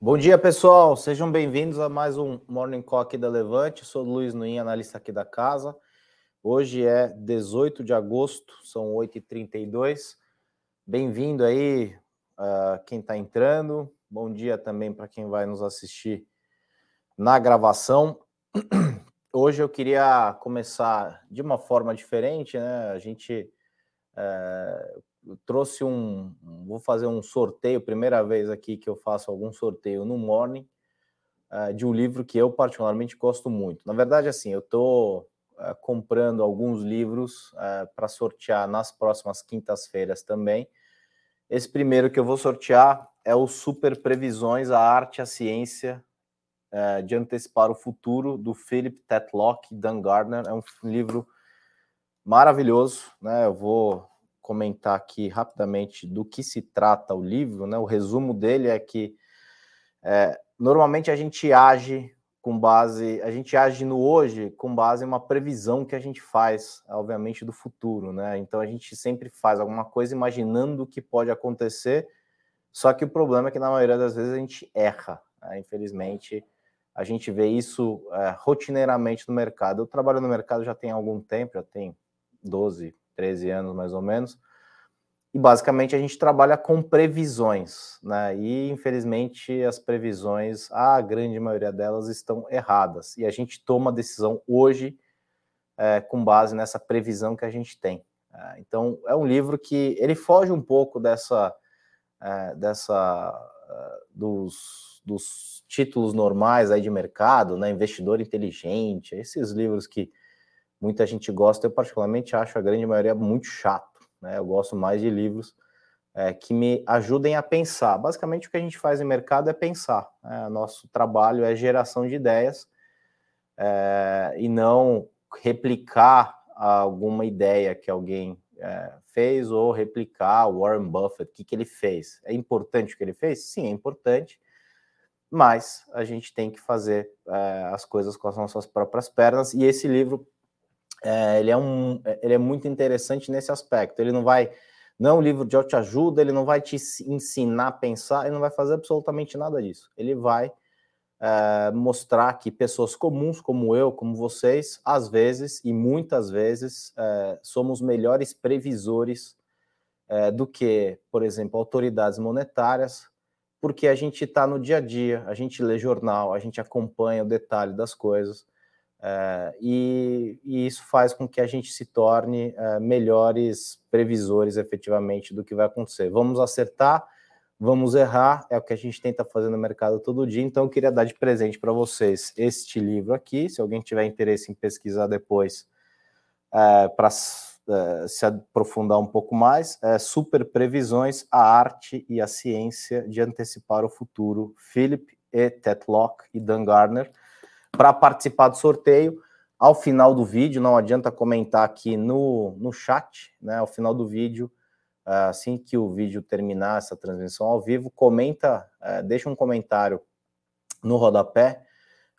Bom dia, pessoal. Sejam bem-vindos a mais um Morning Call aqui da Levante. Sou Luiz Nuin, analista aqui da casa. Hoje é 18 de agosto, são 8h32. Bem-vindo aí uh, quem está entrando. Bom dia também para quem vai nos assistir na gravação. Hoje eu queria começar de uma forma diferente, né? A gente é, trouxe um. Vou fazer um sorteio, primeira vez aqui que eu faço algum sorteio no Morning, é, de um livro que eu particularmente gosto muito. Na verdade, assim, eu estou é, comprando alguns livros é, para sortear nas próximas quintas-feiras também. Esse primeiro que eu vou sortear é o Super Previsões, a Arte e a Ciência é, de Antecipar o Futuro, do Philip Tetlock e Dan Gardner. É um livro maravilhoso, né? Eu vou comentar aqui rapidamente do que se trata o livro, né? O resumo dele é que é, normalmente a gente age com base, a gente age no hoje com base em uma previsão que a gente faz, obviamente, do futuro, né? Então a gente sempre faz alguma coisa imaginando o que pode acontecer, só que o problema é que na maioria das vezes a gente erra, né? infelizmente a gente vê isso é, rotineiramente no mercado. Eu trabalho no mercado já tem algum tempo, já tem 12, 13 anos mais ou menos. E basicamente a gente trabalha com previsões, né? E infelizmente as previsões, a grande maioria delas estão erradas. E a gente toma a decisão hoje é, com base nessa previsão que a gente tem. É, então é um livro que ele foge um pouco dessa, é, dessa é, dos dos títulos normais aí de mercado, né? Investidor inteligente, esses livros que muita gente gosta, eu particularmente acho a grande maioria muito chato, né? Eu gosto mais de livros é, que me ajudem a pensar. Basicamente, o que a gente faz em mercado é pensar. Né? Nosso trabalho é geração de ideias é, e não replicar alguma ideia que alguém é, fez ou replicar Warren Buffett, o que, que ele fez. É importante o que ele fez? Sim, é importante mas a gente tem que fazer é, as coisas com as nossas próprias pernas, e esse livro é, ele, é um, ele é muito interessante nesse aspecto. Ele não vai, não é um livro de autoajuda, ele não vai te ensinar a pensar, ele não vai fazer absolutamente nada disso. Ele vai é, mostrar que pessoas comuns, como eu, como vocês, às vezes e muitas vezes, é, somos melhores previsores é, do que, por exemplo, autoridades monetárias, porque a gente está no dia a dia, a gente lê jornal, a gente acompanha o detalhe das coisas, é, e, e, isso faz com que a gente se torne é, melhores previsores efetivamente do que vai acontecer. Vamos acertar, vamos errar, é o que a gente tenta fazer no mercado todo dia, então eu queria dar de presente para vocês este livro aqui, se alguém tiver interesse em pesquisar depois, é, para uh, se aprofundar um pouco mais, é Super Previsões, a arte e a ciência de antecipar o futuro, Philip E. Tetlock e Dan Gardner. Para participar do sorteio, ao final do vídeo, não adianta comentar aqui no, no chat, né? Ao final do vídeo, uh, assim que o vídeo terminar essa transmissão ao vivo, comenta, uh, deixa um comentário no rodapé.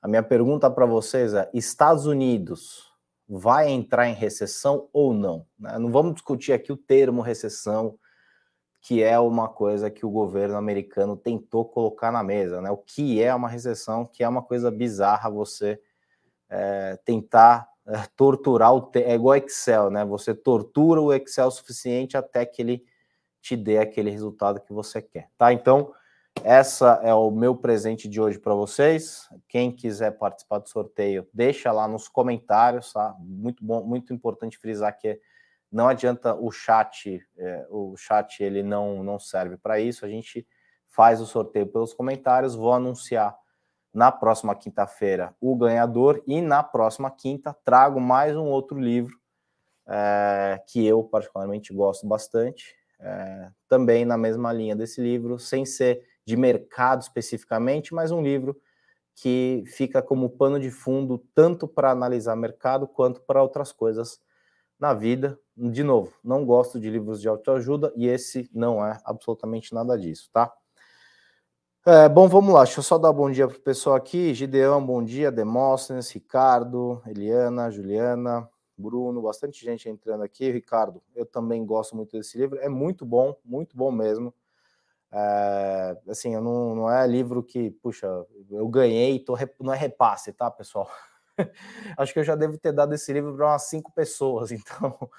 A minha pergunta para vocês é: Estados Unidos vai entrar em recessão ou não. Né? Não vamos discutir aqui o termo recessão, que é uma coisa que o governo americano tentou colocar na mesa. Né? O que é uma recessão, que é uma coisa bizarra você é, tentar é, torturar o. É igual Excel, né? Você tortura o Excel o suficiente até que ele te dê aquele resultado que você quer. Tá? Então. Essa é o meu presente de hoje para vocês. Quem quiser participar do sorteio, deixa lá nos comentários, tá? Muito bom, muito importante frisar que não adianta o chat, é, o chat ele não não serve para isso. A gente faz o sorteio pelos comentários. Vou anunciar na próxima quinta-feira o ganhador e na próxima quinta trago mais um outro livro é, que eu particularmente gosto bastante. É, também na mesma linha desse livro, sem ser de mercado especificamente, mas um livro que fica como pano de fundo tanto para analisar mercado quanto para outras coisas na vida. De novo, não gosto de livros de autoajuda e esse não é absolutamente nada disso, tá? É, bom, vamos lá. Deixa eu só dar bom dia para o pessoal aqui. Gideão, bom dia. Demóstenes, Ricardo, Eliana, Juliana, Bruno, bastante gente entrando aqui. Ricardo, eu também gosto muito desse livro. É muito bom, muito bom mesmo. É, assim, não, não é livro que, puxa, eu ganhei, tô, não é repasse, tá, pessoal? Acho que eu já devo ter dado esse livro para umas cinco pessoas, então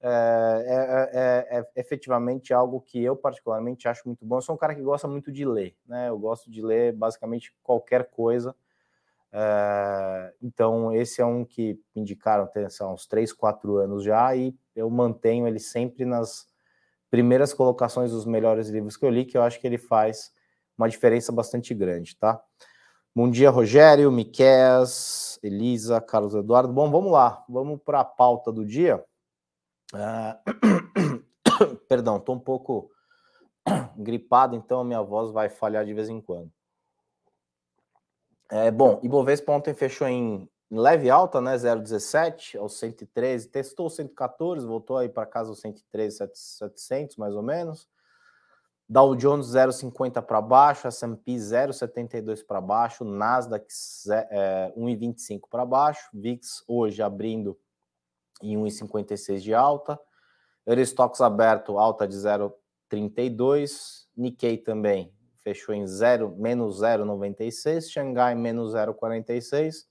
é, é, é, é, efetivamente algo que eu particularmente acho muito bom. Eu sou um cara que gosta muito de ler, né? Eu gosto de ler basicamente qualquer coisa. É, então, esse é um que me indicaram tem uns 3, 4 anos já, e eu mantenho ele sempre nas primeiras colocações dos melhores livros que eu li, que eu acho que ele faz uma diferença bastante grande, tá? Bom dia, Rogério, Miquel, Elisa, Carlos Eduardo. Bom, vamos lá, vamos para a pauta do dia. Uh... Perdão, estou um pouco gripado, então a minha voz vai falhar de vez em quando. É, bom, Ibovespa ontem fechou em leve alta, né? 0,17 aos 113, testou 114, voltou aí para casa os 113, 700 mais ou menos. Dow Jones 0,50 para baixo, S&P 0,72 para baixo, Nasdaq é, 1,25 para baixo, VIX hoje abrindo em 1,56 de alta, Eurostox aberto alta de 0,32, Nikkei também fechou em 0, menos 0,96, Xangai menos 0,46,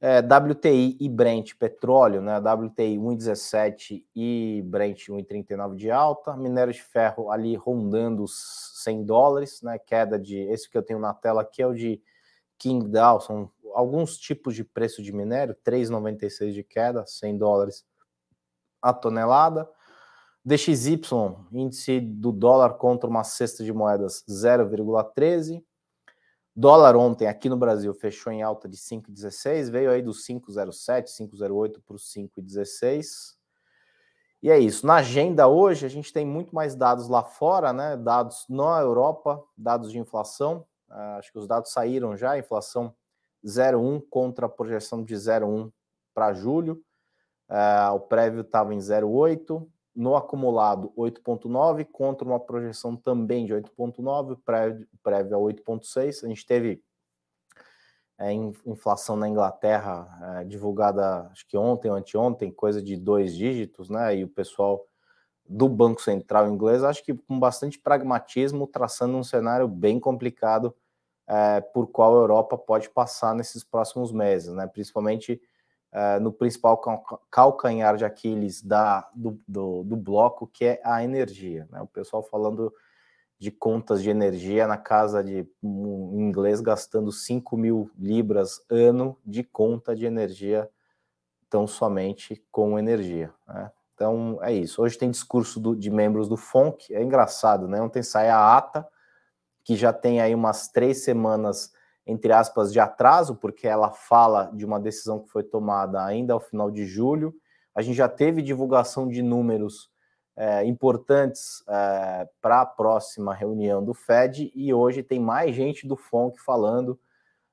é, WTI e Brent petróleo, né? WTI 1,17 e Brent 1,39 de alta, minério de ferro ali rondando os 100 dólares, né? Queda de esse que eu tenho na tela aqui é o de Qingdao, são alguns tipos de preço de minério, 3,96 de queda, 100 dólares a tonelada. DXY, índice do dólar contra uma cesta de moedas 0,13 Dólar ontem aqui no Brasil fechou em alta de 5,16, veio aí dos 5,07, 5,08 para os 5,16. E é isso. Na agenda hoje, a gente tem muito mais dados lá fora, né? Dados na Europa, dados de inflação. Uh, acho que os dados saíram já, inflação 0,1 contra a projeção de 0,1 para julho. Uh, o prévio estava em 0,8 no acumulado 8,9 contra uma projeção também de 8,9, prévio, prévio a 8,6. A gente teve é, inflação na Inglaterra é, divulgada, acho que ontem ou anteontem, coisa de dois dígitos, né? E o pessoal do Banco Central inglês, acho que com bastante pragmatismo, traçando um cenário bem complicado é, por qual a Europa pode passar nesses próximos meses, né? Principalmente uh, no principal calcanhar de Aquiles da, do, do, do, bloco, que é a energia. Né? O pessoal falando de contas de energia na casa de um inglês gastando 5 mil libras ano de conta de energia, tão somente com energia. Né? Então é isso. Hoje tem discurso do, de membros do FONC, é engraçado, né? Ontem sai a ata, que já tem aí umas três semanas entre aspas, de atraso, porque ela fala de uma decisão que foi tomada ainda ao final de julho. A gente já teve divulgação de números é, importantes é, para a próxima reunião do Fed e hoje tem mais gente do FONC falando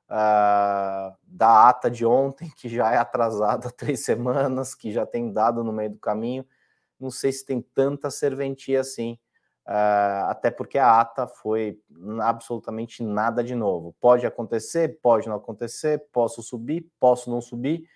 uh, da ata de ontem, que já é atrasada há três semanas, que já tem dado no meio do caminho. Não sei se tem tanta serventia assim Uh, até porque a ata foi absolutamente nada de novo. Pode acontecer, pode não acontecer, posso subir, posso não subir.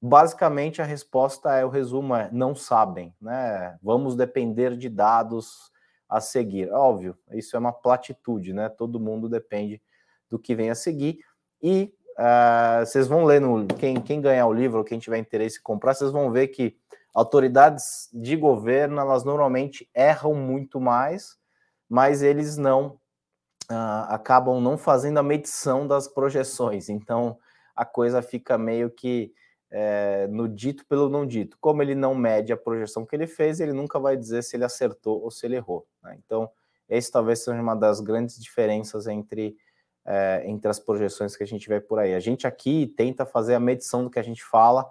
Basicamente, a resposta é o resumo é não sabem, né? Vamos depender de dados a seguir. Óbvio, isso é uma platitude, né? Todo mundo depende do que vem a seguir. E uh, vocês vão ler no quem, quem ganhar o livro, quem tiver interesse em comprar, vocês vão ver que autoridades de governo, elas normalmente erram muito mais, mas eles não uh, acabam não fazendo a medição das projeções. Então a coisa fica meio que é, no dito pelo não dito. Como ele não mede a projeção que ele fez, ele nunca vai dizer se ele acertou ou se ele errou. Né? Então, esse talvez seja uma das grandes diferenças entre, é, entre as projeções que a gente vê por aí. A gente aqui tenta fazer a medição do que a gente fala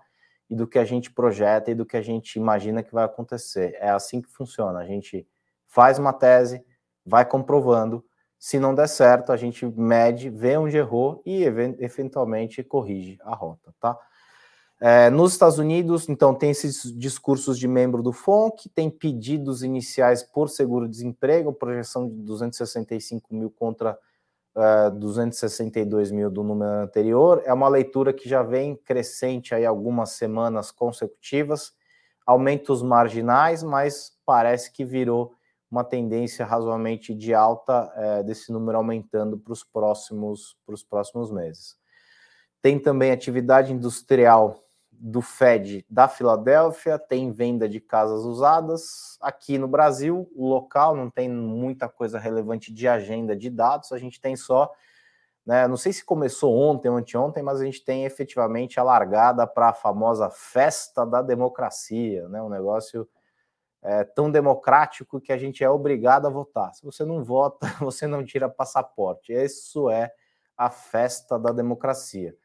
e do que a gente projeta e do que a gente imagina que vai acontecer. É assim que funciona. A gente faz uma tese, vai comprovando. Se não der certo, a gente mede, vê onde errou e eventualmente corrige a rota, tá? É, nos Estados Unidos, então, tem esses discursos de membro do FONC, tem pedidos iniciais por seguro-desemprego, projeção de 265 mil contra uh, é, 262 mil do número anterior. É uma leitura que já vem crescente aí algumas semanas consecutivas, aumentos marginais, mas parece que virou uma tendência razoavelmente de alta é, desse número aumentando para os próximos, próximos meses. Tem também atividade industrial do Fed da Filadélfia, tem venda de casas usadas. Aqui no Brasil, o local não tem muita coisa relevante de agenda de dados, a gente tem só, né, não sei se começou ontem ou anteontem, mas a gente tem efetivamente a largada para a famosa festa da democracia, né, um negócio é, tão democrático que a gente é obrigado a votar. Se você não vota, você não tira passaporte. Isso é a festa da democracia.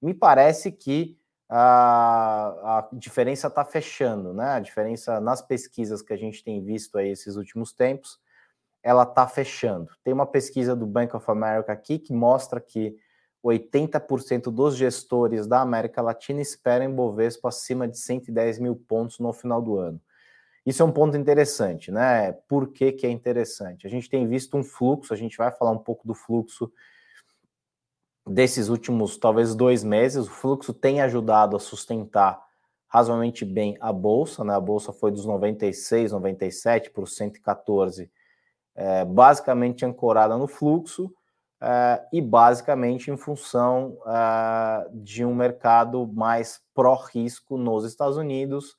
Me parece que a, a diferença está fechando, né? A diferença nas pesquisas que a gente tem visto aí esses últimos tempos, ela está fechando. Tem uma pesquisa do Bank of America aqui que mostra que 80% dos gestores da América Latina esperam Bovespa acima de 110 mil pontos no final do ano. Isso é um ponto interessante, né? Por que, que é interessante? A gente tem visto um fluxo, a gente vai falar um pouco do fluxo desses últimos, talvez, dois meses. O fluxo tem ajudado a sustentar razoavelmente bem a Bolsa, né? A Bolsa foi dos 96, 97 para os 114, é, basicamente ancorada no fluxo é, e basicamente em função é, de um mercado mais pró-risco nos Estados Unidos,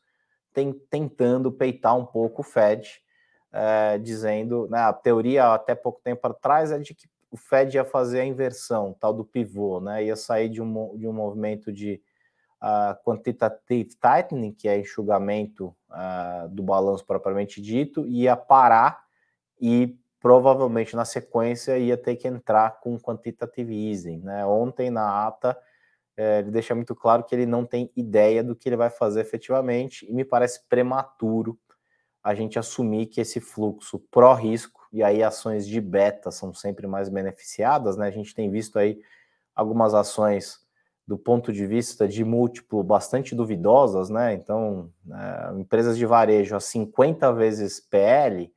tem, tentando peitar um pouco o Fed, é, dizendo, né, a teoria até pouco tempo atrás é de que o Fed ia fazer a inversão, tal do pivô, né, ia sair de um, de um movimento de uh, quantitative tightening, que é enxugamento uh, do balanço propriamente dito, ia parar e provavelmente na sequência ia ter que entrar com quantitative easing. Né? Ontem na ata é, ele deixa muito claro que ele não tem ideia do que ele vai fazer efetivamente, e me parece prematuro a gente assumir que esse fluxo pró-risco, e aí ações de beta são sempre mais beneficiadas, né? A gente tem visto aí algumas ações do ponto de vista de múltiplo bastante duvidosas, né? Então, é, empresas de varejo a 50 vezes PL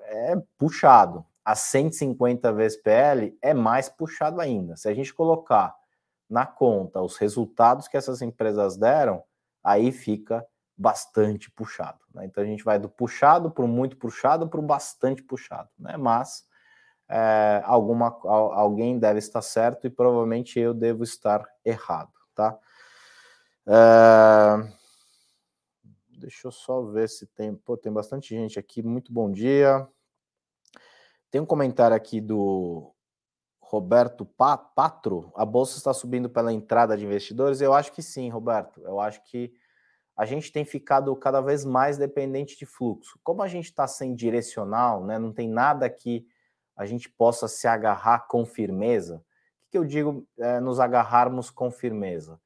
é puxado. A 150 vezes PL é mais puxado ainda. Se a gente colocar na conta os resultados que essas empresas deram, aí fica bastante puxado. Né? Então a gente vai do puxado para o muito puxado para o bastante puxado, né? Mas é, alguma, alguém deve estar certo e provavelmente eu devo estar errado, tá? É, deixa eu só ver se tem. Pô, tem bastante gente aqui. Muito bom dia. Tem um comentário aqui do Roberto Patro, a bolsa está subindo pela entrada de investidores? Eu acho que sim, Roberto. Eu acho que a gente tem ficado cada vez mais dependente de fluxo. Como a gente está sem direcional, né, não tem nada que a gente possa se agarrar com firmeza. O que, eu digo é, nos agarrarmos com firmeza?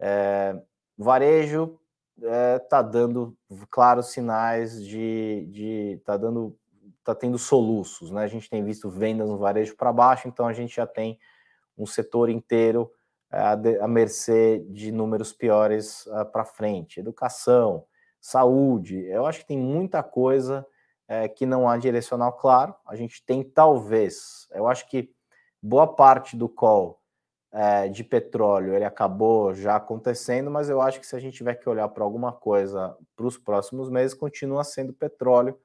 É, varejo está é, dando claros sinais de, de tá dando está tendo soluços, né? A gente tem visto vendas no varejo para baixo, então a gente já tem um setor inteiro à mercê de números piores uh, para frente. Educação, saúde, eu acho que tem muita coisa uh, que não há direcional claro. A gente tem talvez, eu acho que boa parte do call de petróleo ele acabou já acontecendo, mas eu acho que se a gente tiver que olhar para alguma coisa para os próximos meses, continua sendo petróleo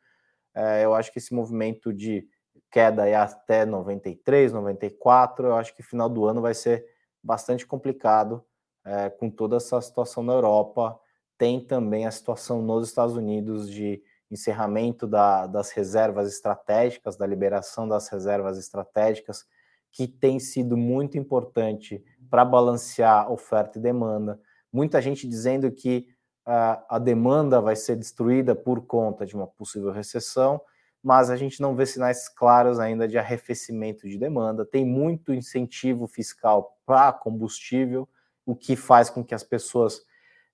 é, eu acho que esse movimento de queda é até 93, 94, eu acho que final do ano vai ser bastante complicado é, com toda essa situação na Europa. Tem também a situação nos Estados Unidos de encerramento da, das reservas estratégicas, da liberação das reservas estratégicas, que tem sido muito importante para balancear oferta e demanda. Muita gente dizendo que a demanda vai ser destruída por conta de uma possível recessão, mas a gente não vê sinais claros ainda de arrefecimento de demanda. Tem muito incentivo fiscal para combustível, o que faz com que as pessoas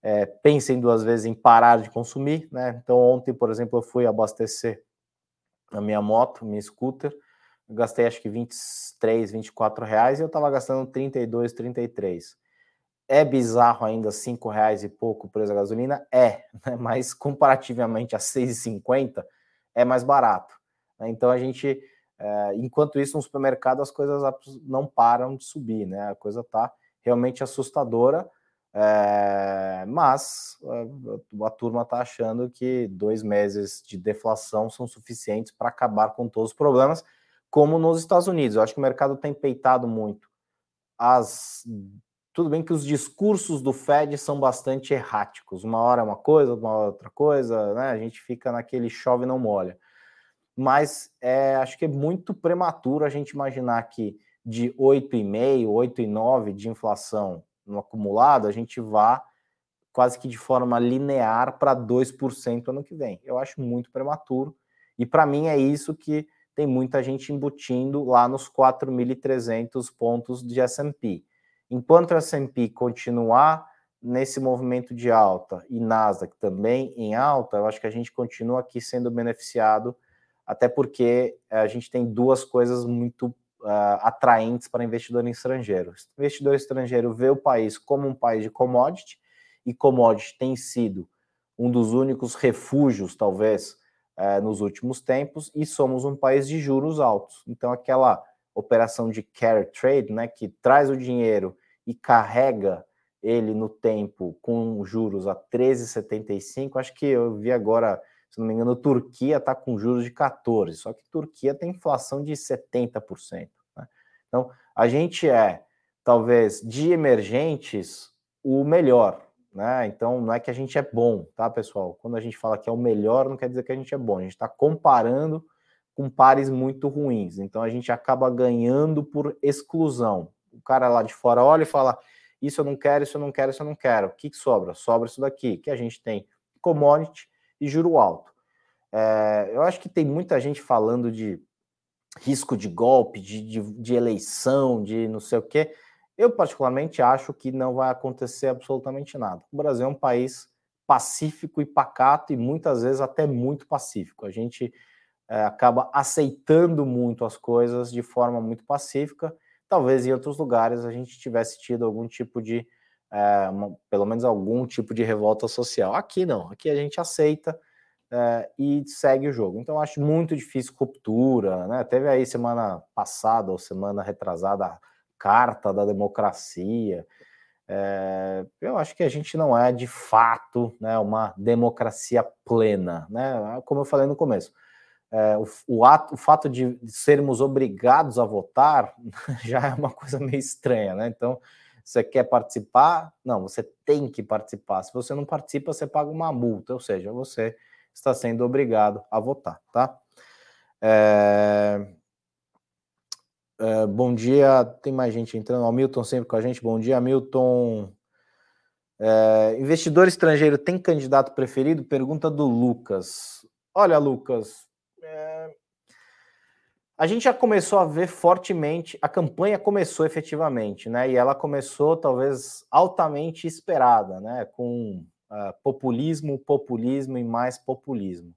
é, pensem duas vezes em parar de consumir. Né? Então, ontem, por exemplo, eu fui abastecer a minha moto, minha scooter, gastei acho que 23, 24 reais e eu estava gastando 32, 33. É bizarro ainda cinco reais e pouco o preço da gasolina? É, né? mas comparativamente a 6,50 é mais barato. Né? Então a gente, é, enquanto isso, no supermercado as coisas não param de subir, né? A coisa está realmente assustadora. É, mas a, a turma está achando que dois meses de deflação são suficientes para acabar com todos os problemas, como nos Estados Unidos. Eu acho que o mercado tem peitado muito. As, tudo bem que os discursos do Fed são bastante erráticos. Uma hora é uma coisa, uma hora é outra coisa, né? A gente fica naquele chove não molha. Mas é, acho que é muito prematuro a gente imaginar que de 8,5, 8,9 de inflação no acumulado, a gente vá quase que de forma linear para 2% ano que vem. Eu acho muito prematuro. E para mim é isso que tem muita gente embutindo lá nos 4.300 pontos de S&P. Enquanto o S&P continuar nesse movimento de alta e Nasdaq também em alta, eu acho que a gente continua aqui sendo beneficiado, até porque a gente tem duas coisas muito uh, atraentes para investidor estrangeiro. Investidor estrangeiro vê o país como um país de commodity, e commodity tem sido um dos únicos refúgios, talvez, uh, nos últimos tempos, e somos um país de juros altos. Então, aquela operação de carry trade, né, que traz o dinheiro e carrega ele no tempo com juros a 13,75, acho que eu vi agora se não me engano, Turquia está com juros de 14%, só que Turquia tem inflação de 70%. Né? Então, a gente é, talvez, de emergentes, o melhor. Né? Então, não é que a gente é bom, tá, pessoal? Quando a gente fala que é o melhor, não quer dizer que a gente é bom. A gente está comparando com pares muito ruins. Então, a gente acaba ganhando por exclusão. O cara lá de fora olha e fala: Isso eu não quero, isso eu não quero, isso eu não quero. O que, que sobra? Sobra isso daqui, que a gente tem commodity e juro alto. É, eu acho que tem muita gente falando de risco de golpe, de, de, de, eleição, de não sei o quê. Eu, particularmente, acho que não vai acontecer absolutamente nada. O Brasil é um país pacífico e pacato, e muitas vezes até muito pacífico. A gente é, acaba aceitando muito as coisas de forma muito pacífica. Talvez em outros lugares a gente tivesse tido algum tipo de, é, uma, pelo menos algum tipo de revolta social. Aqui não, aqui a gente aceita é, e segue o jogo. Então, acho muito difícil ruptura. Né? Teve aí semana passada ou semana retrasada a carta da democracia. É, eu acho que a gente não é de fato né, uma democracia plena, né? Como eu falei no começo, é, o, o, ato, o fato de sermos obrigados a votar já é uma coisa meio estranha, né? Então, você quer participar? Não, você tem que participar. Se você não participa, você paga uma multa, ou seja, você está sendo obrigado a votar, tá? É... É, bom dia, tem mais gente entrando. O Milton sempre com a gente. Bom dia, Milton. É, investidor estrangeiro tem candidato preferido? Pergunta do Lucas. Olha, Lucas, a gente já começou a ver fortemente, a campanha começou efetivamente, né? E ela começou talvez altamente esperada, né? Com uh, populismo, populismo e mais populismo.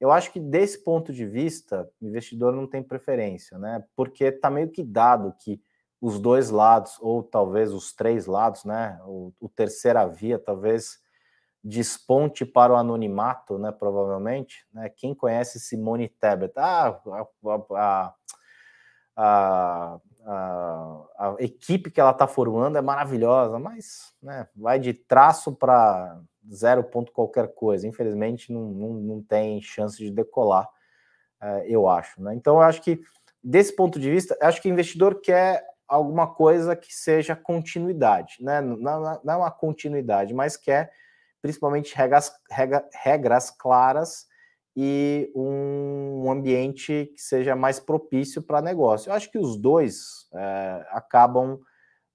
Eu acho que desse ponto de vista, o investidor não tem preferência, né? Porque está meio que dado que os dois lados, ou talvez os três lados, né? O, o terceira via talvez desponte para o anonimato, né? Provavelmente, né? Quem conhece Simone Tebet? Ah, a, a, a, a, equipe que ela está formando é maravilhosa, mas né, vai de traço para zero ponto qualquer coisa. Infelizmente, não, não, não tem chance de decolar, é, eu acho. Né? Então, eu acho que, desse ponto de vista, acho que o investidor quer alguma coisa que seja continuidade, né? não, não é uma continuidade, mas quer principalmente regras, regra, regras claras e um ambiente que seja mais propício para negócio. Eu acho que os dois é, acabam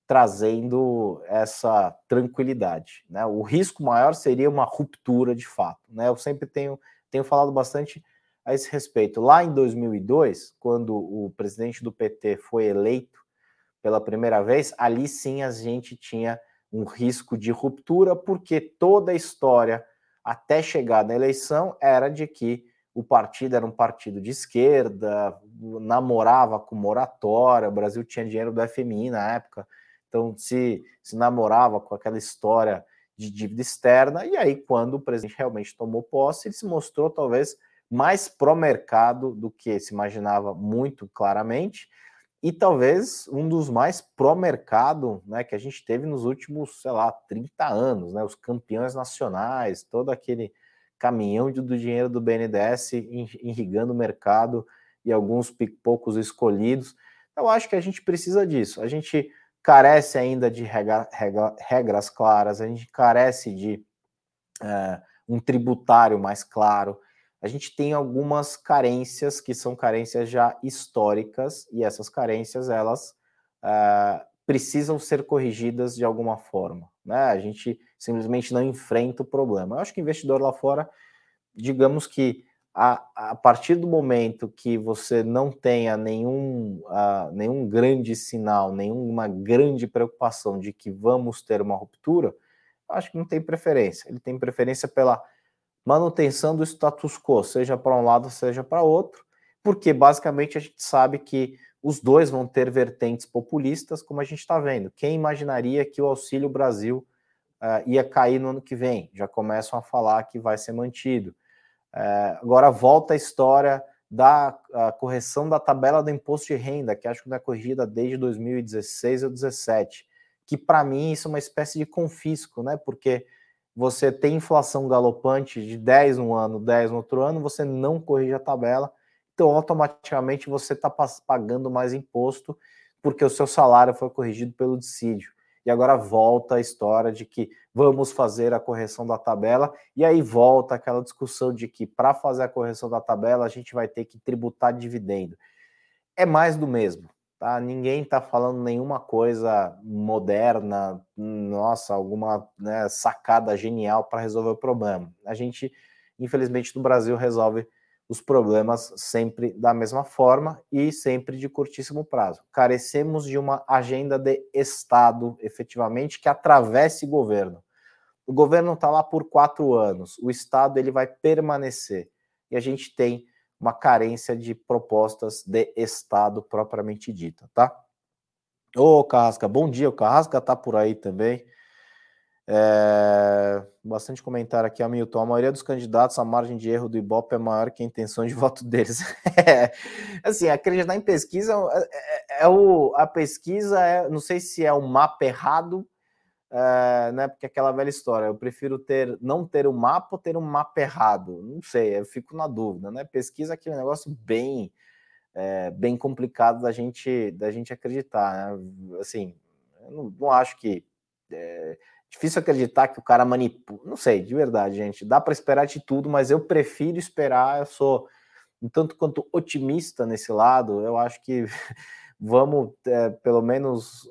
trazendo essa tranquilidade. Né? O risco maior seria uma ruptura de fato. Né? Eu sempre tenho, tenho falado bastante a esse respeito. Lá em 2002, quando o presidente do PT foi eleito pela primeira vez, ali sim a gente tinha um risco de ruptura, porque toda a história até chegar na eleição era de que o partido era um partido de esquerda, namorava com moratória, o Brasil tinha dinheiro do FMI na época, então se, se namorava com aquela história de dívida externa, e aí quando o presidente realmente tomou posse, ele se mostrou talvez mais pró-mercado do que se imaginava muito claramente, e talvez um dos mais pró-mercado né, que a gente teve nos últimos, sei lá, 30 anos, né, os campeões nacionais, todo aquele caminhão de, do dinheiro do BNDES irrigando o mercado e alguns poucos escolhidos. Eu acho que a gente precisa disso. A gente carece ainda de regra, regra, regras claras, a gente carece de é, um tributário mais claro, a gente tem algumas carências que são carências já históricas e essas carências elas uh, precisam ser corrigidas de alguma forma. Né? A gente simplesmente não enfrenta o problema. Eu acho que investidor lá fora, digamos que a, a partir do momento que você não tenha nenhum, uh, nenhum grande sinal, nenhuma grande preocupação de que vamos ter uma ruptura, acho que não tem preferência. Ele tem preferência pela manutenção do status quo, seja para um lado, seja para outro, porque basicamente a gente sabe que os dois vão ter vertentes populistas, como a gente está vendo. Quem imaginaria que o Auxílio Brasil uh, ia cair no ano que vem? Já começam a falar que vai ser mantido. Uh, agora volta a história da a correção da tabela do imposto de renda, que acho que não é corrigida desde 2016 ou 2017, que para mim isso é uma espécie de confisco, né? Porque você tem inflação galopante de 10 um ano, 10 no outro ano, você não corrige a tabela, então automaticamente você está pagando mais imposto porque o seu salário foi corrigido pelo dissídio. E agora volta a história de que vamos fazer a correção da tabela, e aí volta aquela discussão de que para fazer a correção da tabela a gente vai ter que tributar dividendo. É mais do mesmo. Tá? Ninguém está falando nenhuma coisa moderna, nossa, alguma né, sacada genial para resolver o problema. A gente, infelizmente, no Brasil resolve os problemas sempre da mesma forma e sempre de curtíssimo prazo. Carecemos de uma agenda de Estado, efetivamente, que atravesse governo. O governo está lá por quatro anos, o Estado ele vai permanecer. E a gente tem uma carência de propostas de Estado propriamente dita, tá? Ô, Carrasca, bom dia. O Carrasca tá por aí também. É... Bastante comentário aqui, Hamilton. A maioria dos candidatos, a margem de erro do Ibope é maior que a intenção de voto deles. é, assim, acreditar em pesquisa é, é, é, o, a pesquisa é, não sei se é o mapa errado é, né? Porque aquela velha história, eu prefiro ter não ter o um mapa ou ter um mapa errado. Não sei, eu fico na dúvida, né? Pesquisa é aquele negócio bem é, bem complicado da gente da gente acreditar, né? Assim, eu não, não acho que é difícil acreditar que o cara manipula. Não sei, de verdade, gente. Dá para esperar de tudo, mas eu prefiro esperar. Eu sou um tanto quanto otimista nesse lado. Eu acho que vamos, é, pelo menos,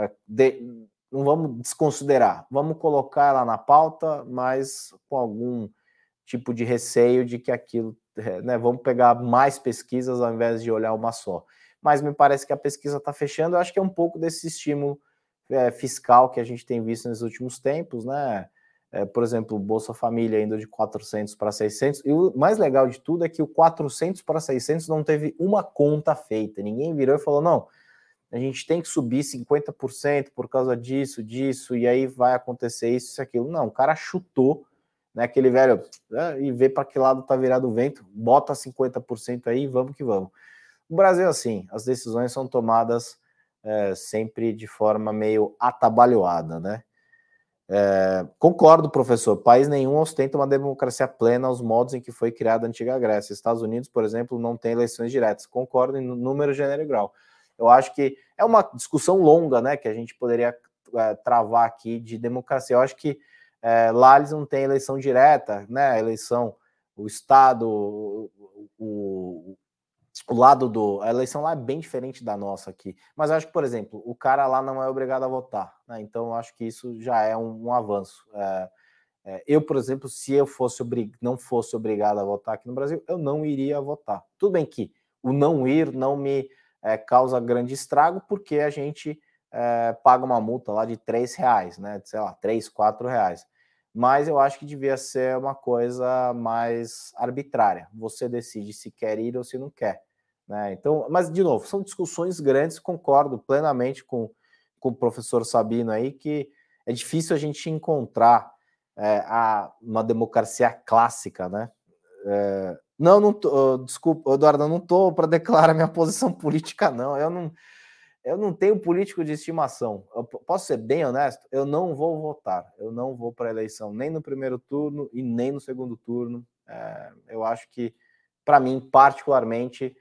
é, de, não vamos desconsiderar, vamos colocar ela na pauta, mas com algum tipo de receio de que aquilo, eh, né, vamos pegar mais pesquisas ao invés de olhar uma só. Mas me parece que a pesquisa está fechando, eu acho que é um pouco desse estímulo é, fiscal que a gente tem visto nos últimos tempos, né? É, por exemplo, Bolsa Família indo de 400 para 600, e o mais legal de tudo é que o 400 para 600 não teve uma conta feita, ninguém virou e falou, não, a gente tem que subir 50% por causa disso, disso, e aí vai acontecer isso, isso, aquilo. Não, o cara chutou, né? Aquele velho, né, e vê para que lado tá virado o vento, bota 50% aí vamos que vamos. O Brasil, é assim, as decisões são tomadas é, sempre de forma meio atabalhoada, né? É, concordo, professor. País nenhum ostenta uma democracia plena aos modos em que foi criada a antiga Grécia. Estados Unidos, por exemplo, não tem eleições diretas. Concordo em número, gênero e grau. Eu acho que é uma discussão longa, né, que a gente poderia é, travar aqui de democracia. Eu acho que é, lá eles não têm eleição direta, né? A eleição, o Estado, o, o, lado do. A eleição lá é bem diferente da nossa aqui. Mas eu acho que, por exemplo, o cara lá não é obrigado a votar, né? Então eu acho que isso já é um, um avanço. É, é, eu, por exemplo, se eu fosse não fosse obrigado a votar aqui no Brasil, eu não iria votar. Tudo bem que o não ir não me é, causa grande estrago porque a gente é, paga uma multa lá de três reais, né? Sei lá, três, quatro reais. Mas eu acho que devia ser uma coisa mais arbitrária. Você decide se quer ir ou se não quer. Né? Então, mas de novo, são discussões grandes, concordo plenamente com, com o professor Sabino aí, que é difícil a gente encontrar é, a, uma democracia clássica, né? É, Não, não tô, desculpa, Eduardo, eu não tô para declarar minha posição política, não. Eu não, eu não tenho político de estimação. Eu posso ser bem honesto? Eu não vou votar. Eu não vou para a eleição nem no primeiro turno e nem no segundo turno. É, eu acho que, para mim, particularmente,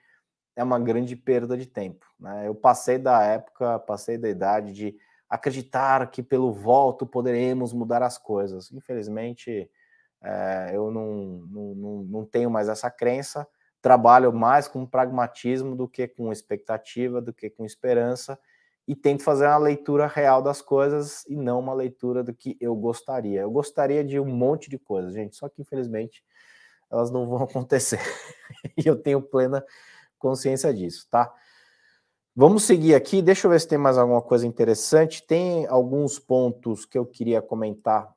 é uma grande perda de tempo. Né? Eu passei da época, passei da idade de acreditar que pelo voto poderemos mudar as coisas. Infelizmente, é, eu não, não, não tenho mais essa crença. Trabalho mais com pragmatismo do que com expectativa, do que com esperança, e tento fazer uma leitura real das coisas e não uma leitura do que eu gostaria. Eu gostaria de um monte de coisas, gente, só que infelizmente elas não vão acontecer. e eu tenho plena consciência disso, tá? Vamos seguir aqui, deixa eu ver se tem mais alguma coisa interessante. Tem alguns pontos que eu queria comentar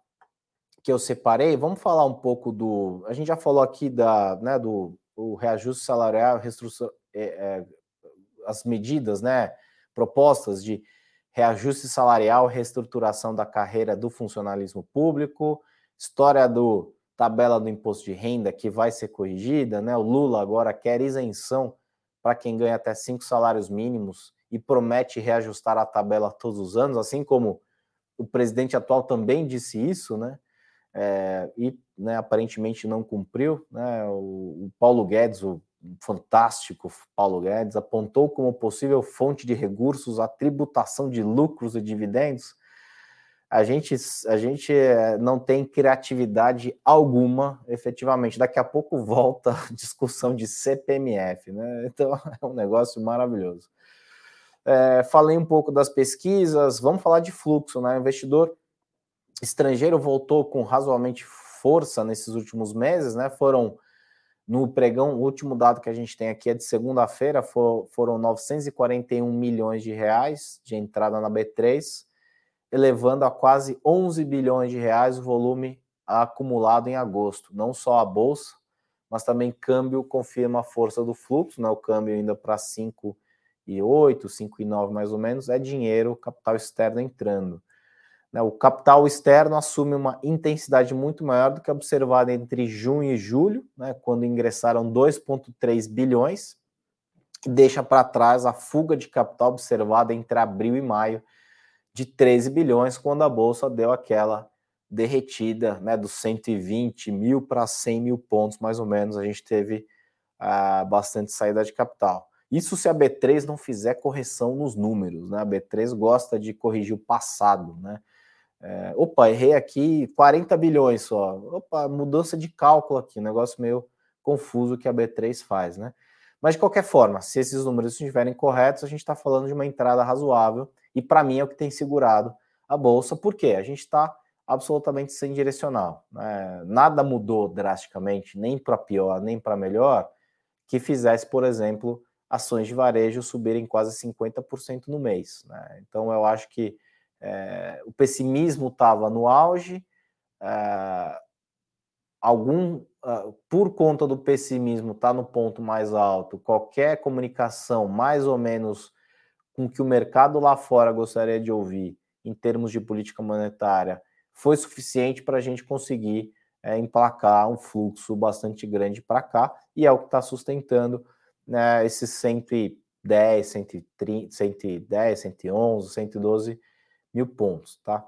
que eu separei. Vamos falar um pouco do. A gente já falou aqui da, né, do o reajuste salarial, é, é, as medidas, né, propostas de reajuste salarial, reestruturação da carreira do funcionalismo público, história do tabela do imposto de renda que vai ser corrigida, né? O Lula agora quer isenção para quem ganha até cinco salários mínimos e promete reajustar a tabela todos os anos, assim como o presidente atual também disse isso, né? É, e né, aparentemente não cumpriu. Né? O, o Paulo Guedes, o fantástico Paulo Guedes, apontou como possível fonte de recursos a tributação de lucros e dividendos. A gente, a gente eh, não tem criatividade alguma, efetivamente. Daqui a pouco volta a discussão de CPMF, né? Então é um negócio maravilhoso. É, falei um pouco das pesquisas, vamos falar de fluxo, né? O investidor estrangeiro voltou com razoavelmente força nesses últimos meses, né? Foram no pregão, o último dado que a gente tem aqui é de segunda-feira, for, foram 941 milhões de reais de entrada na B3, elevando a quase 11 bilhões de reais o volume acumulado em agosto. Não só a bolsa, mas também câmbio confirma a força do fluxo, né? O câmbio ainda para 5 e 8, 5 e 9 mais ou menos, é dinheiro, capital externo entrando. Né, o capital externo assume uma intensidade muito maior do que observada entre junho e julho, né, quando ingressaram 2,3 bilhões, deixa para trás a fuga de capital observada entre abril e maio de 13 bilhões, quando a bolsa deu aquela derretida né, dos 120 mil para 100 mil pontos, mais ou menos. A gente teve ah, bastante saída de capital. Isso se a B3 não fizer correção nos números, né? A B3 gosta de corrigir o passado, né? É, opa, errei aqui 40 bilhões só. Opa, mudança de cálculo aqui, negócio meio confuso que a B3 faz, né? Mas de qualquer forma, se esses números estiverem corretos, a gente está falando de uma entrada razoável e para mim é o que tem segurado a bolsa, porque a gente está absolutamente sem direcional. Né? Nada mudou drasticamente, nem para pior, nem para melhor, que fizesse, por exemplo, ações de varejo subirem quase 50% no mês. Né? Então eu acho que é, o pessimismo estava no auge, é, algum, uh, por conta do pessimismo, está no ponto mais alto. Qualquer comunicação, mais ou menos com que o mercado lá fora gostaria de ouvir, em termos de política monetária, foi suficiente para a gente conseguir é, emplacar um fluxo bastante grande para cá, e é o que está sustentando né, esses 110, 130, 110, 111, 112 mil pontos, tá?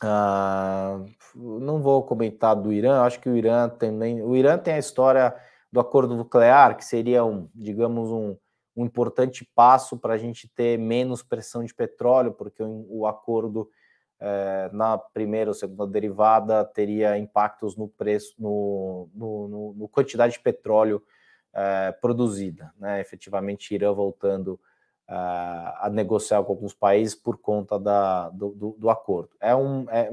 Ah, não vou comentar do Irã, acho que o Irã também. O Irã tem a história do acordo nuclear, que seria um, digamos, um, um importante passo para a gente ter menos pressão de petróleo, porque o, o acordo é, na primeira ou segunda derivada teria impactos no preço, no, no, no, no quantidade de petróleo é, produzida, né? Efetivamente, Irã voltando a negociar com alguns países por conta da, do, do, do acordo. É um, é,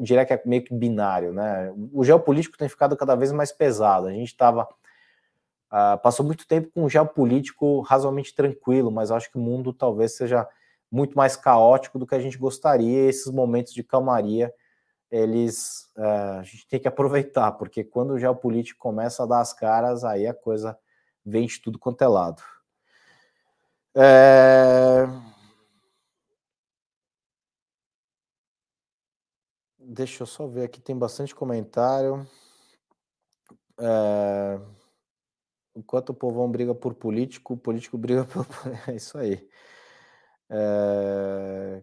diria que é meio que binário, né? O geopolítico tem ficado cada vez mais pesado. A gente estava uh, passou muito tempo com um geopolítico razoavelmente tranquilo, mas acho que o mundo talvez seja muito mais caótico do que a gente gostaria. E esses momentos de calmaria, eles uh, a gente tem que aproveitar, porque quando o geopolítico começa a dar as caras, aí a coisa vem de tudo quanto é lado. É... Deixa eu só ver aqui, tem bastante comentário. É... enquanto o povão briga por político, o político briga por. É isso aí. É,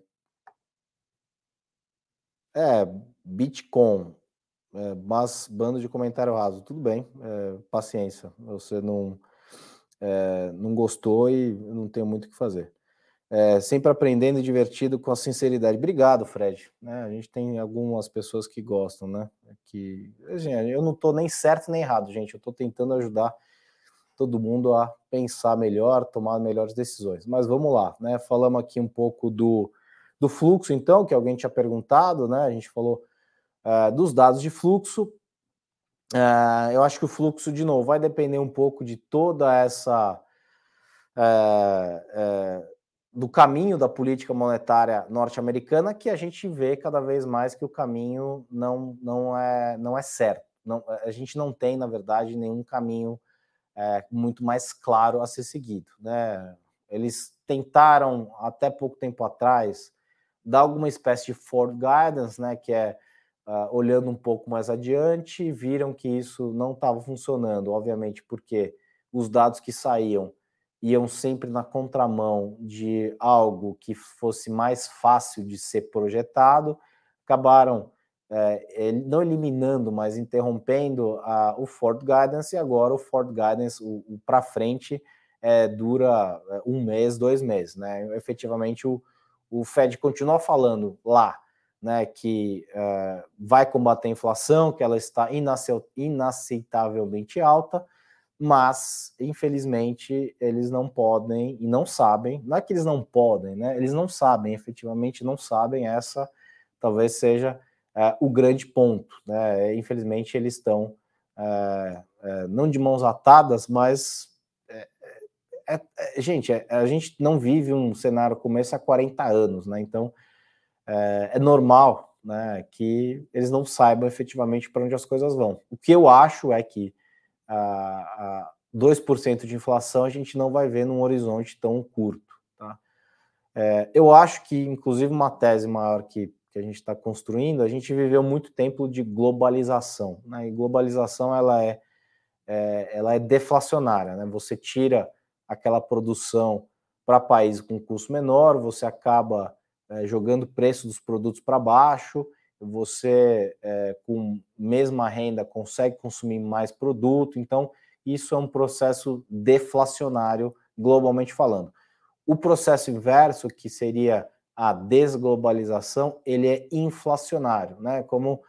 é Bitcoin, é, mas bando de comentário raso. Tudo bem, é, paciência. Você não, é, não gostou e não tenho muito o que fazer. É, sempre aprendendo e divertido com a sinceridade. Obrigado, Fred. Né, a gente tem algumas pessoas que gostam, né? Que, gente, eu não estou nem certo nem errado, gente. Eu estou tentando ajudar todo mundo a pensar melhor, tomar melhores decisões. Mas vamos lá, né? Falamos aqui um pouco do, do fluxo, então, que alguém tinha perguntado, né? A gente falou uh, dos dados de fluxo. Uh, eu acho que o fluxo, de novo, vai depender um pouco de toda essa. Uh, do caminho da política monetária norte-americana, que a gente vê cada vez mais que o caminho não, não, é, não é certo. Não, a gente não tem, na verdade, nenhum caminho é, muito mais claro a ser seguido. Né? Eles tentaram, até pouco tempo atrás, dar alguma espécie de forward guidance, né, que é uh, olhando um pouco mais adiante, viram que isso não estava funcionando, obviamente, porque os dados que saíam iam sempre na contramão de algo que fosse mais fácil de ser projetado, acabaram é, não eliminando, mas interrompendo a, o Ford Guidance, e agora o Ford Guidance, o, o para frente, é, dura é, um mês, dois meses. Né? Efetivamente, o, o Fed continua falando lá né, que uh, vai combater a inflação, que ela está inaceitavelmente alta, mas, infelizmente, eles não podem e não sabem, não é que eles não podem, né? Eles não sabem, efetivamente não sabem, essa talvez seja uh, o grande ponto. Né? Infelizmente, eles estão uh, não de mãos atadas, mas. É, é, gente, é, a gente não vive um cenário como esse há 40 anos, né? Então é, normal né, que eles não saibam efetivamente para onde as coisas vão. O que eu acho é que a, a 2% de inflação a gente não vai ver num horizonte tão curto. Tá? É, eu acho que, inclusive, uma tese maior que que a gente está construindo, a gente viveu muito tempo de globalização, né? E globalização ela é, é ela é deflacionária, né? Você tira aquela produção para países com custo menor, você acaba é, jogando o preço dos produtos para baixo, você é, com mesma renda consegue consumir mais produto, então isso é um processo deflacionário globalmente falando. O processo inverso, que seria a desglobalização ele é inflacionário, né? Como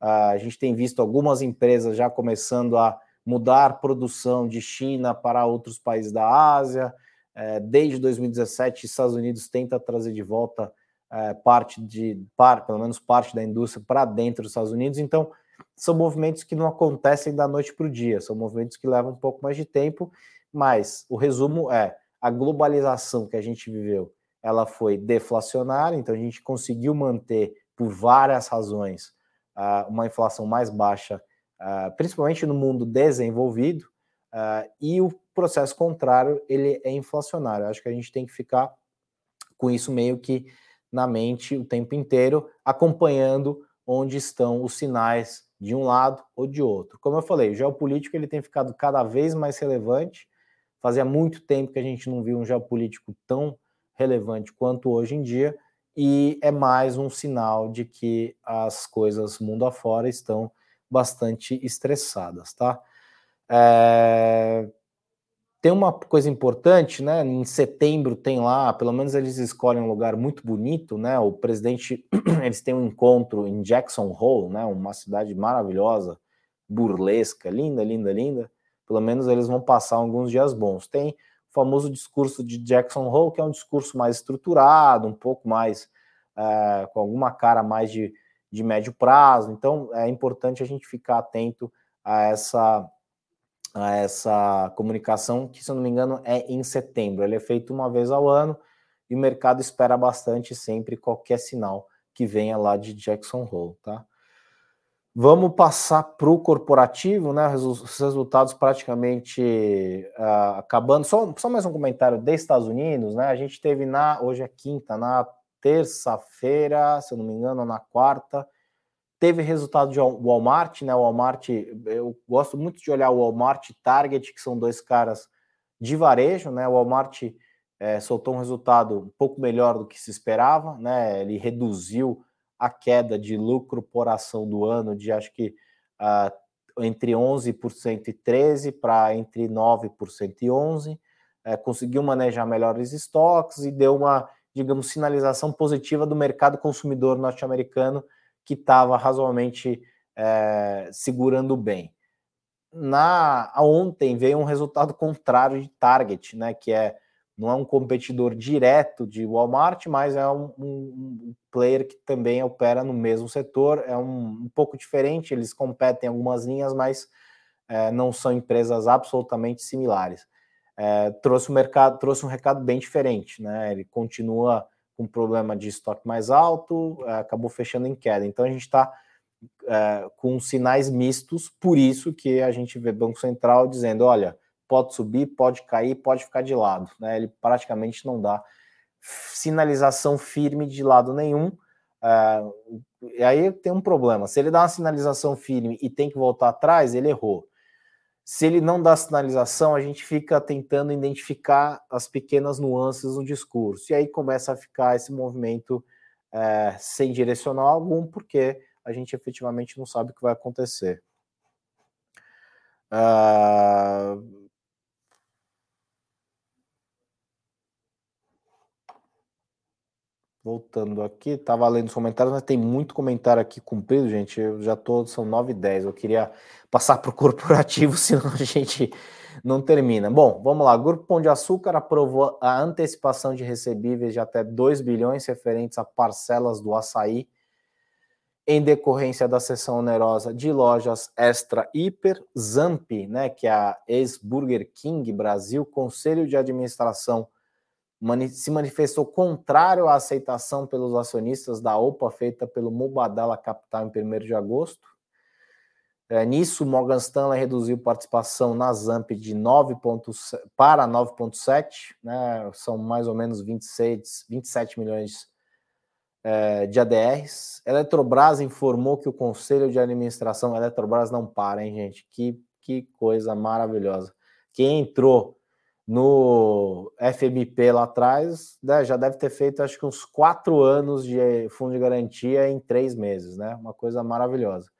a gente tem visto algumas empresas já começando a mudar produção de China para outros países da Ásia. É, desde 2017, Estados Unidos tenta trazer de volta é, parte de, par, pelo menos parte da indústria para dentro dos Estados Unidos. Então, são movimentos que não acontecem da noite para o dia, são movimentos que levam um pouco mais de tempo, mas o resumo é a globalização que a gente viveu ela foi deflacionária, então a gente conseguiu manter, por várias razões, uma inflação mais baixa, principalmente no mundo desenvolvido, e o processo contrário, ele é inflacionário. Acho que a gente tem que ficar com isso meio que na mente o tempo inteiro, acompanhando onde estão os sinais de um lado ou de outro. Como eu falei, o geopolítico ele tem ficado cada vez mais relevante. Fazia muito tempo que a gente não viu um geopolítico tão relevante quanto hoje em dia, e é mais um sinal de que as coisas mundo afora estão bastante estressadas, tá? É... Tem uma coisa importante, né? Em setembro tem lá, pelo menos eles escolhem um lugar muito bonito, né? O presidente, eles têm um encontro em Jackson Hole, né? Uma cidade maravilhosa, burlesca, linda, linda, linda. Pelo menos eles vão passar alguns dias bons. Tem famoso discurso de Jackson Hole, que é um discurso mais estruturado, um pouco mais é, com alguma cara mais de, de médio prazo. Então é importante a gente ficar atento a essa a essa comunicação, que se eu não me engano é em setembro. Ele é feito uma vez ao ano e o mercado espera bastante sempre qualquer sinal que venha lá de Jackson Hole, tá? Vamos passar para o corporativo, né? Os resultados praticamente uh, acabando. Só, só mais um comentário dos Estados Unidos, né? A gente teve na hoje é quinta, na terça-feira, se eu não me engano, na quarta, teve resultado de Walmart, né? O Walmart, eu gosto muito de olhar o Walmart e Target, que são dois caras de varejo, né? O Walmart é, soltou um resultado um pouco melhor do que se esperava, né? Ele reduziu a queda de lucro por ação do ano de acho que uh, entre 11% e 13% para entre 9% e 11%. É, conseguiu manejar melhores estoques e deu uma, digamos, sinalização positiva do mercado consumidor norte-americano que estava razoavelmente é, segurando bem. Na ontem veio um resultado contrário de Target, né, que é não é um competidor direto de Walmart, mas é um, um, player que também opera no mesmo setor. É um, um pouco diferente, eles competem em algumas linhas, mas é, não são empresas absolutamente similares. É, trouxe, o mercado, trouxe um recado bem diferente, né? Ele continua com problema de estoque mais alto, é, acabou fechando em queda. Então a gente está é, com sinais mistos, por isso que a gente vê Banco Central dizendo: olha, pode subir, pode cair, pode ficar de lado. Né? Ele praticamente não dá sinalização firme de lado nenhum. É, e aí tem um problema: se ele dá uma sinalização firme e tem que voltar atrás, ele errou. Se ele não dá sinalização, a gente fica tentando identificar as pequenas nuances no discurso. E aí começa a ficar esse movimento é, sem direcional algum, porque a gente efetivamente não sabe o que vai acontecer. Uh, Voltando aqui, estava lendo os comentários, mas tem muito comentário aqui cumprido, gente. Eu já tô, são 9 e 10. Eu queria passar para o corporativo, senão a gente não termina. Bom, vamos lá. Grupo Pão de Açúcar aprovou a antecipação de recebíveis de até 2 bilhões referentes a parcelas do açaí em decorrência da sessão onerosa de lojas Extra Hiper, Zamp, né, que é a ex-Burger King Brasil, Conselho de Administração se manifestou contrário à aceitação pelos acionistas da OPA feita pelo Mubadala Capital em 1 de agosto. É, nisso, Morgan Stanley reduziu participação na Zamp de 9 pontos, para 9,7, né, são mais ou menos 26, 27 milhões é, de ADRs. Eletrobras informou que o conselho de administração, Eletrobras não para, hein, gente? Que, que coisa maravilhosa. Quem entrou no FMP lá atrás, né, já deve ter feito acho que uns quatro anos de fundo de garantia em três meses, né? Uma coisa maravilhosa.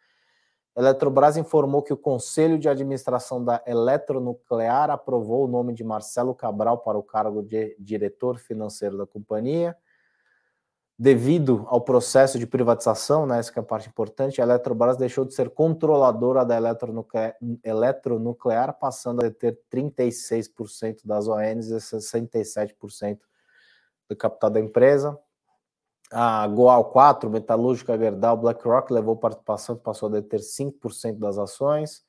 Eletrobras informou que o Conselho de Administração da Eletronuclear aprovou o nome de Marcelo Cabral para o cargo de diretor financeiro da companhia devido ao processo de privatização, né, essa é a parte importante, a Eletrobras deixou de ser controladora da eletronuclear, eletronuclear passando a deter 36% das ONs e 67% do capital da empresa. A Goal 4, Metalúrgica Gerdau, BlackRock levou participação e passou a deter 5% das ações.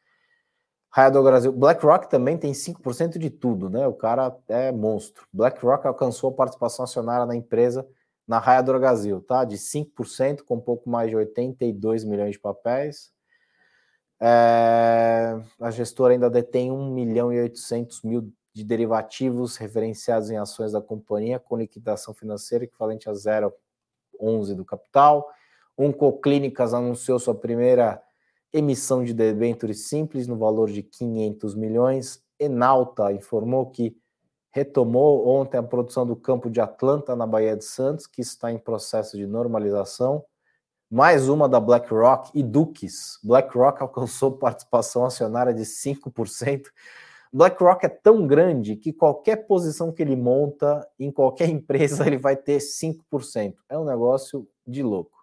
Raia do Brasil, BlackRock também tem 5% de tudo, né? O cara é monstro. BlackRock alcançou a participação acionária na empresa na Raia do Brasil, tá? De 5%, com um pouco mais de 82 milhões de papéis. É, a gestora ainda detém 1 milhão e 800 mil de derivativos referenciados em ações da companhia, com liquidação financeira equivalente a 0,11 do capital. Uncoclínicas anunciou sua primeira emissão de debêntures simples no valor de 500 milhões. Enalta informou que retomou ontem a produção do campo de Atlanta, na Baía de Santos, que está em processo de normalização. Mais uma da BlackRock e Duques. BlackRock alcançou participação acionária de 5%. BlackRock é tão grande que qualquer posição que ele monta em qualquer empresa ele vai ter 5%. É um negócio de louco.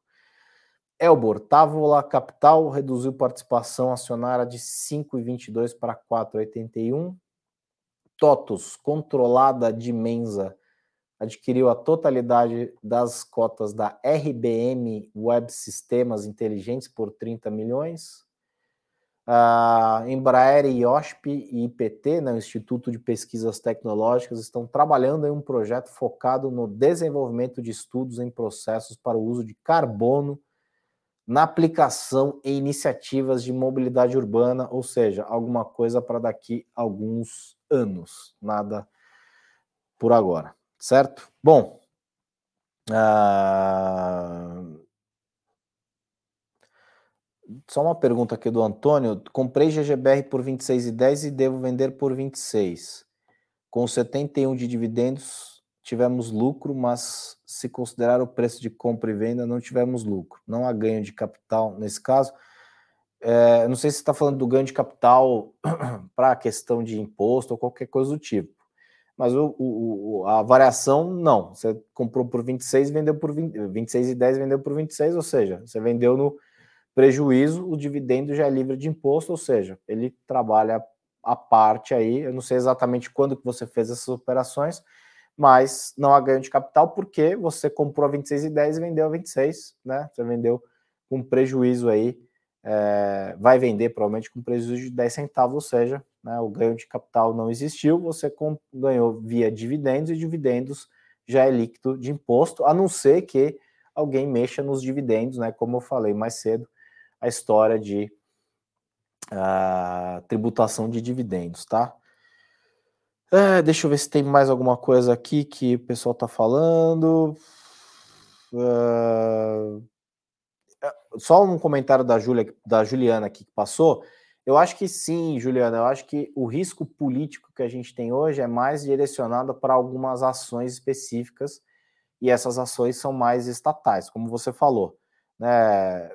Elbor, Távola Capital reduziu participação acionária de 5,22 para 4,81. TOTUS, controlada de Mensa, adquiriu a totalidade das cotas da RBM Web Sistemas Inteligentes por 30 milhões. A Embraer, IOSP e IPT, né, o Instituto de Pesquisas Tecnológicas, estão trabalhando em um projeto focado no desenvolvimento de estudos em processos para o uso de carbono na aplicação em iniciativas de mobilidade urbana, ou seja, alguma coisa para daqui a alguns anos, nada por agora, certo? Bom, uh... só uma pergunta aqui do Antônio. Comprei GGBR por 26,10 e devo vender por 26. Com 71 de dividendos, tivemos lucro, mas se considerar o preço de compra e venda, não tivemos lucro. Não há ganho de capital nesse caso. É, não sei se está falando do ganho de capital para a questão de imposto ou qualquer coisa do tipo. Mas o, o, a variação, não. Você comprou por 26 vendeu por 20, 26 e 10 vendeu por 26, ou seja, você vendeu no prejuízo, o dividendo já é livre de imposto, ou seja, ele trabalha a parte aí. Eu não sei exatamente quando que você fez essas operações, mas não há ganho de capital porque você comprou a 26 e 10 e vendeu a 26, né? Você vendeu com prejuízo aí é, vai vender provavelmente com prejuízo de 10 centavos, ou seja, né, o ganho de capital não existiu, você ganhou via dividendos e dividendos já é líquido de imposto, a não ser que alguém mexa nos dividendos, né, como eu falei mais cedo, a história de uh, tributação de dividendos, tá? É, deixa eu ver se tem mais alguma coisa aqui que o pessoal está falando. Uh, só um comentário da, Julia, da Juliana aqui que passou. Eu acho que sim, Juliana. Eu acho que o risco político que a gente tem hoje é mais direcionado para algumas ações específicas e essas ações são mais estatais, como você falou. Né?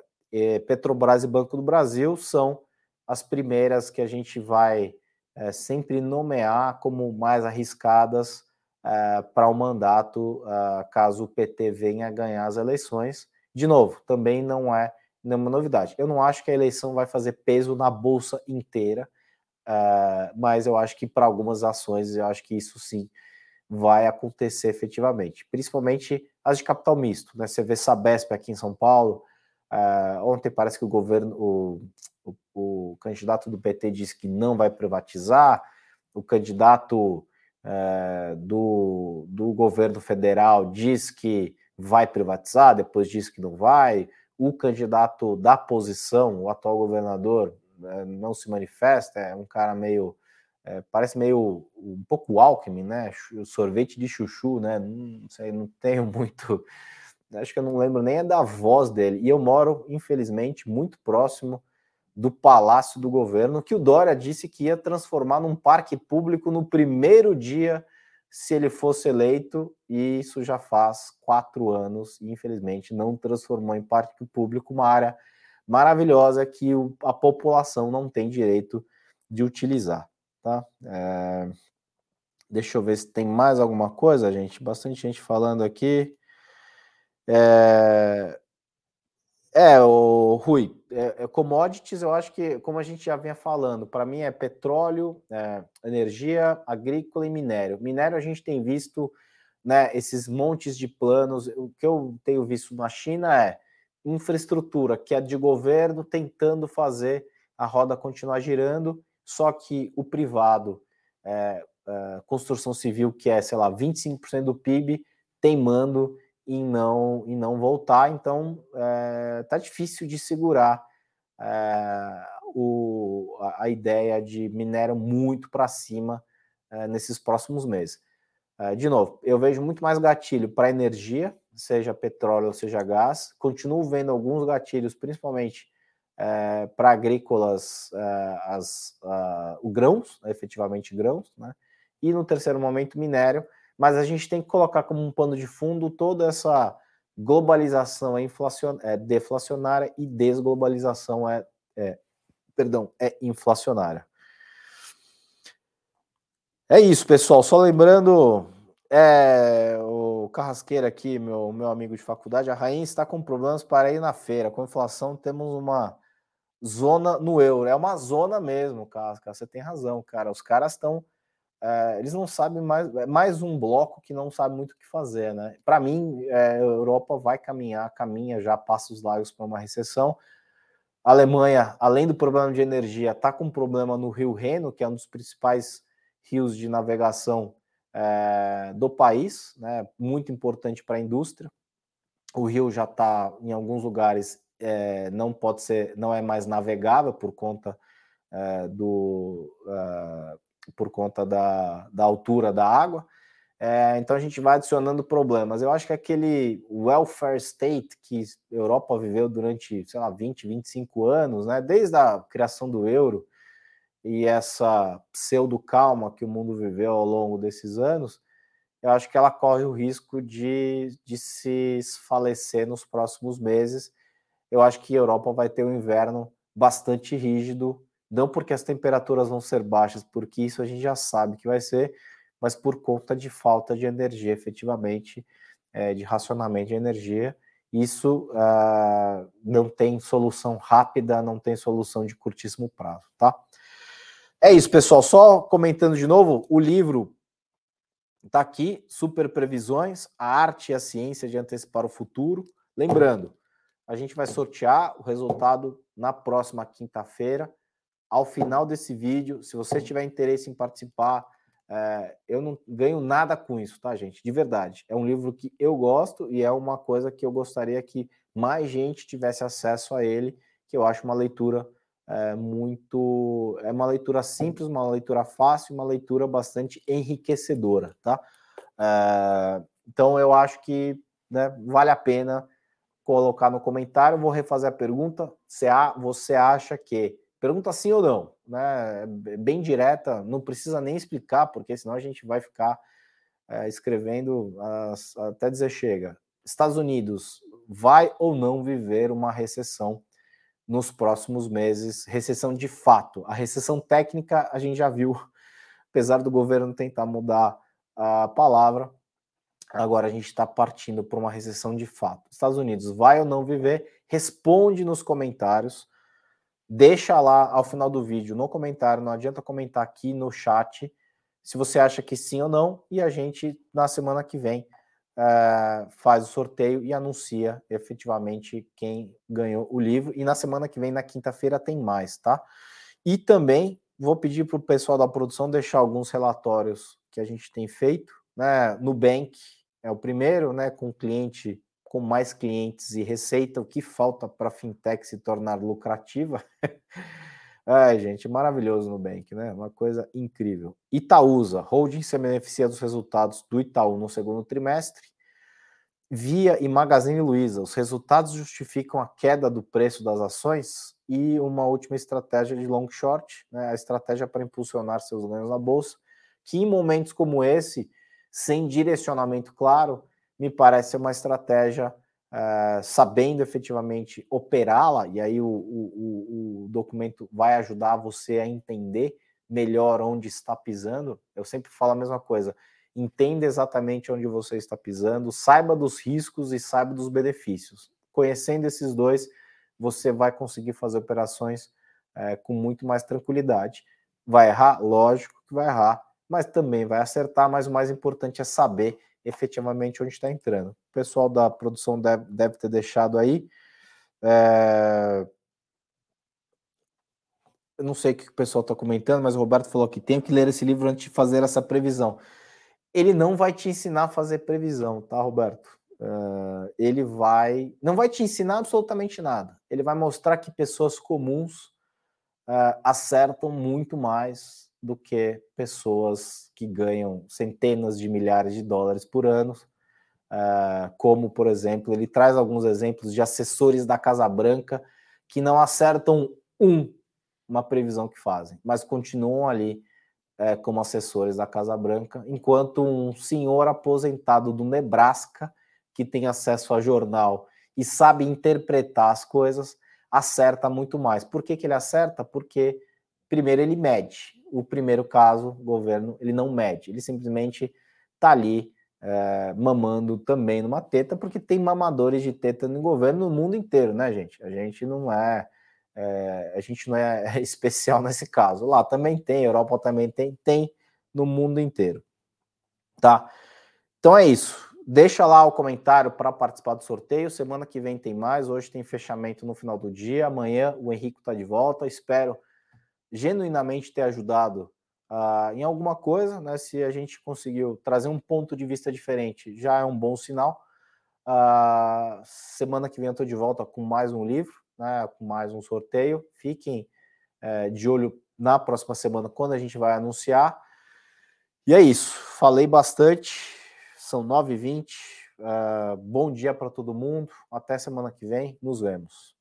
Petrobras e Banco do Brasil são as primeiras que a gente vai é, sempre nomear como mais arriscadas é, para o mandato, é, caso o PT venha ganhar as eleições. De novo, também não é nenhuma novidade. Eu não acho que a eleição vai fazer peso na bolsa inteira, mas eu acho que para algumas ações, eu acho que isso sim vai acontecer efetivamente, principalmente as de capital misto. Né? Você vê Sabesp aqui em São Paulo. Ontem parece que o governo, o, o, candidato do PT disse que não vai privatizar, o candidato uh, do, do governo federal diz que vai privatizar, depois diz que não vai. O candidato da posição, o atual governador, né, não se manifesta, é um cara meio. É, parece meio um pouco Alckmin, né? Sorvete de chuchu, né? Não sei, não tenho muito. Acho que eu não lembro nem da voz dele. E eu moro, infelizmente, muito próximo do Palácio do Governo, que o Dória disse que ia transformar num parque público no primeiro dia se ele fosse eleito, e isso já faz quatro anos, e infelizmente não transformou em parque público uma área maravilhosa que a população não tem direito de utilizar. Tá? É... Deixa eu ver se tem mais alguma coisa, gente. Bastante gente falando aqui. É... É, o Rui, é, é, commodities, eu acho que, como a gente já vinha falando, para mim é petróleo, é, energia agrícola e minério. Minério a gente tem visto né, esses montes de planos. O que eu tenho visto na China é infraestrutura, que é de governo tentando fazer a roda continuar girando, só que o privado, é, é, construção civil, que é, sei lá, 25% do PIB, teimando em não, em não voltar, então é, tá difícil de segurar é, o, a, a, ideia de minério muito para cima é, nesses próximos meses. É, de novo, eu vejo muito mais gatilho para energia, seja petróleo ou seja gás. Continuo vendo alguns gatilhos, principalmente é, para agrícolas, as, o grãos, efetivamente grãos, né? E no terceiro momento, minério mas a gente tem que colocar como um pano de fundo toda essa globalização é, é deflacionária e desglobalização é, é, perdão, é inflacionária. É isso, pessoal. Só lembrando, é, o Carrasqueira aqui, meu, meu amigo de faculdade, a rainha está com problemas para ir na feira. Com inflação, temos uma zona no euro. É uma zona mesmo, Casca. Você tem razão, cara. Os caras estão é, eles não sabem mais, é mais um bloco que não sabe muito o que fazer, né? Para mim, é, a Europa vai caminhar, caminha já passos largos para uma recessão. A Alemanha, além do problema de energia, está com um problema no Rio Reno, que é um dos principais rios de navegação é, do país, né? Muito importante para a indústria. O rio já está em alguns lugares é, não pode ser, não é mais navegável por conta é, do uh, por conta da, da altura da água. É, então a gente vai adicionando problemas. Eu acho que aquele welfare state que a Europa viveu durante, sei lá, 20, 25 anos, né, desde a criação do euro e essa pseudo calma que o mundo viveu ao longo desses anos, eu acho que ela corre o risco de, de se falecer nos próximos meses. Eu acho que a Europa vai ter um inverno bastante rígido, não porque as temperaturas vão ser baixas, porque isso a gente já sabe que vai ser, mas por conta de falta de energia, efetivamente, é, de racionamento de energia. Isso uh, não tem solução rápida, não tem solução de curtíssimo prazo, tá? É isso, pessoal. Só comentando de novo, o livro está aqui, Super Previsões, a arte e a ciência de antecipar o futuro. Lembrando, a gente vai sortear o resultado na próxima quinta-feira. Ao final desse vídeo, se você tiver interesse em participar, é, eu não ganho nada com isso, tá, gente? De verdade. É um livro que eu gosto e é uma coisa que eu gostaria que mais gente tivesse acesso a ele, que eu acho uma leitura é, muito. É uma leitura simples, uma leitura fácil, uma leitura bastante enriquecedora, tá? É, então eu acho que né, vale a pena colocar no comentário. Vou refazer a pergunta. Você acha que. Pergunta sim ou não, né? É bem direta, não precisa nem explicar, porque senão a gente vai ficar é, escrevendo as, até dizer chega. Estados Unidos vai ou não viver uma recessão nos próximos meses, recessão de fato. A recessão técnica a gente já viu, apesar do governo tentar mudar a palavra, agora a gente está partindo para uma recessão de fato. Estados Unidos vai ou não viver? Responde nos comentários. Deixa lá ao final do vídeo no comentário, não adianta comentar aqui no chat se você acha que sim ou não, e a gente na semana que vem uh, faz o sorteio e anuncia efetivamente quem ganhou o livro. E na semana que vem, na quinta-feira, tem mais, tá? E também vou pedir para o pessoal da produção deixar alguns relatórios que a gente tem feito. Né? Nubank é o primeiro, né? Com cliente com mais clientes e receita, o que falta para a fintech se tornar lucrativa? Ai, gente, maravilhoso no Nubank, né? Uma coisa incrível. Itaúsa, holding se beneficia dos resultados do Itaú no segundo trimestre. Via e Magazine Luiza, os resultados justificam a queda do preço das ações e uma última estratégia de long short, né? A estratégia para impulsionar seus ganhos na bolsa, que em momentos como esse, sem direcionamento claro, me parece uma estratégia uh, sabendo efetivamente operá-la, e aí o, o, o, documento vai ajudar você a entender melhor onde está pisando. Eu sempre falo a mesma coisa. Entenda exatamente onde você está pisando, saiba dos riscos e saiba dos benefícios. Conhecendo esses dois, você vai conseguir fazer operações é, com muito mais tranquilidade. Vai errar? Lógico que vai errar, mas também vai acertar. Mas o mais importante é saber efetivamente onde está entrando. O pessoal da produção deve, deve ter deixado aí. É... Eu não sei o que o pessoal está comentando, mas o Roberto falou que tem que ler esse livro antes de fazer essa previsão. Ele não vai te ensinar a fazer previsão, tá, Roberto? Uh, ele vai. Não vai te ensinar absolutamente nada. Ele vai mostrar que pessoas comuns uh, acertam muito mais do que pessoas que ganham centenas de milhares de dólares por ano, uh, como, por exemplo, ele traz alguns exemplos de assessores da Casa Branca que não acertam um, uma previsão que fazem, mas continuam ali uh, como assessores da Casa Branca, enquanto um senhor aposentado do Nebraska, que tem acesso a jornal e sabe interpretar as coisas, acerta muito mais. Por que, que ele acerta? Porque, primeiro, ele mede o primeiro caso, o governo, ele não mede, ele simplesmente está ali é, mamando também numa teta, porque tem mamadores de teta no governo no mundo inteiro, né, gente? A gente não é, é a gente não é especial nesse caso. Lá também tem, Europa também tem, tem no mundo inteiro, tá? Então é isso. Deixa lá o comentário para participar do sorteio. Semana que vem tem mais. Hoje tem fechamento no final do dia. Amanhã o Henrique está de volta. Espero genuinamente ter ajudado uh, em alguma coisa, né? Se a gente conseguiu trazer um ponto de vista diferente, já é um bom sinal. Uh, semana que vem eu estou de volta com mais um livro, né? Com mais um sorteio. Fiquem uh, de olho na próxima semana quando a gente vai anunciar. E é isso. Falei bastante. São 9h20. Uh, bom dia para todo mundo. Até semana que vem. Nos vemos.